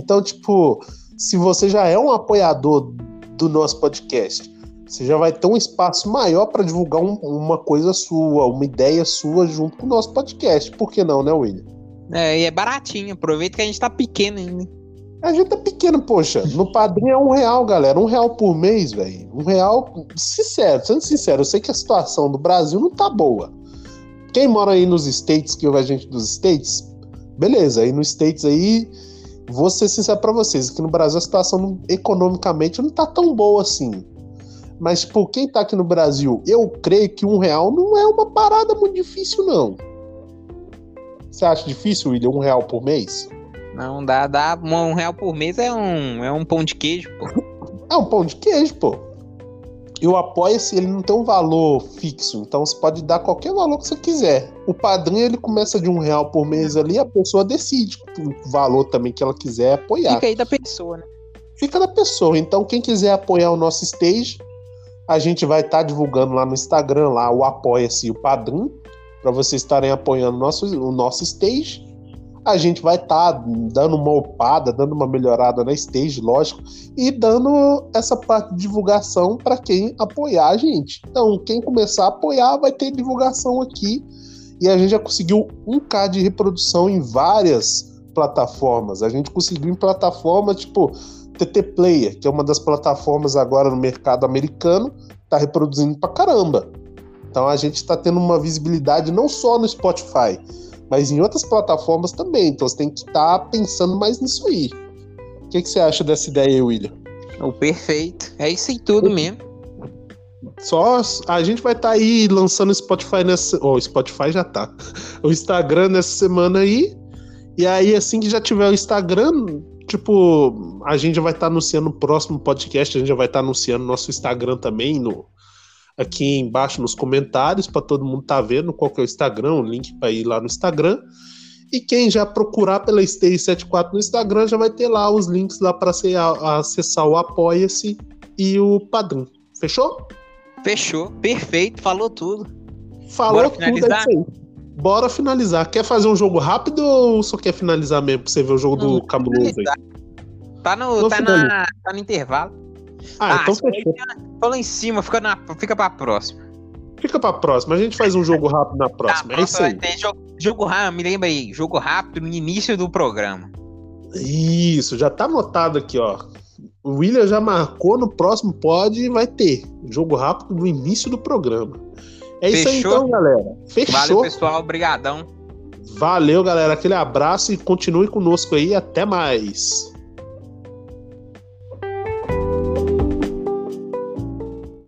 Então, tipo, se você já é um apoiador do nosso podcast, você já vai ter um espaço maior para divulgar um, uma coisa sua, uma ideia sua junto com o nosso podcast. Por que não, né, William? É, e é baratinho. Aproveita que a gente tá pequeno ainda. A gente tá pequeno, poxa. No padrinho é um real, galera. Um real por mês, velho. Um real. Sincero, sendo sincero, eu sei que a situação do Brasil não tá boa. Quem mora aí nos States, que ouve a gente dos States, beleza. Aí nos States aí, vou ser sincero pra vocês, que no Brasil a situação economicamente não tá tão boa assim. Mas, tipo, quem tá aqui no Brasil, eu creio que um real não é uma parada muito difícil, não. Você acha difícil, William, um real por mês? Não, dá, dá um real por mês é um, é um pão de queijo, pô. É um pão de queijo, pô. E o apoia-se, ele não tem um valor fixo, então você pode dar qualquer valor que você quiser. O padrinho, ele começa de um real por mês ali, a pessoa decide o valor também que ela quiser apoiar. Fica aí da pessoa, né? Fica da pessoa. Então, quem quiser apoiar o nosso stage, a gente vai estar tá divulgando lá no Instagram, lá o apoia-se e o padrinho, para vocês estarem apoiando o nosso, o nosso stage a gente vai estar tá dando uma opada, dando uma melhorada na stage, lógico, e dando essa parte de divulgação para quem apoiar a gente. Então, quem começar a apoiar vai ter divulgação aqui. E a gente já conseguiu um k de reprodução em várias plataformas. A gente conseguiu em plataforma tipo TT Player, que é uma das plataformas agora no mercado americano, tá reproduzindo pra caramba. Então a gente está tendo uma visibilidade não só no Spotify, mas em outras plataformas também. Então você tem que estar tá pensando mais nisso aí. O que, que, você acha dessa ideia, William? O perfeito. É isso em tudo mesmo. Só a gente vai estar tá aí lançando o Spotify nessa. Oh, o Spotify já tá. O Instagram nessa semana aí. E aí, assim que já tiver o Instagram, tipo, a gente vai estar tá anunciando o próximo podcast, a gente já vai estar tá anunciando nosso Instagram também no, aqui embaixo nos comentários para todo mundo tá vendo qual que é o Instagram, o link para ir lá no Instagram. E quem já procurar pela Stay 74 no Instagram já vai ter lá os links lá para acessar o Apoia-se e o Padrim. Fechou? Fechou, perfeito, falou tudo. Falou Bora tudo, é isso aí. Bora finalizar. Quer fazer um jogo rápido ou só quer finalizar mesmo pra você ver o jogo Não, do cabuloso aí? Tá no, tá, na, tá no intervalo. Ah, ah então fechou. Fala em cima, fica, na, fica pra próxima. Fica pra próxima, a gente faz um jogo rápido na próxima. Tá, é isso aí. Jogo, jogo rápido, me lembra aí, jogo rápido no início do programa. Isso, já tá anotado aqui, ó. O William já marcou no próximo pod e vai ter. Jogo rápido no início do programa. É Fechou? isso aí então, galera. Fechou. Valeu, pessoal. Obrigadão. Valeu, galera. Aquele abraço e continue conosco aí. Até mais.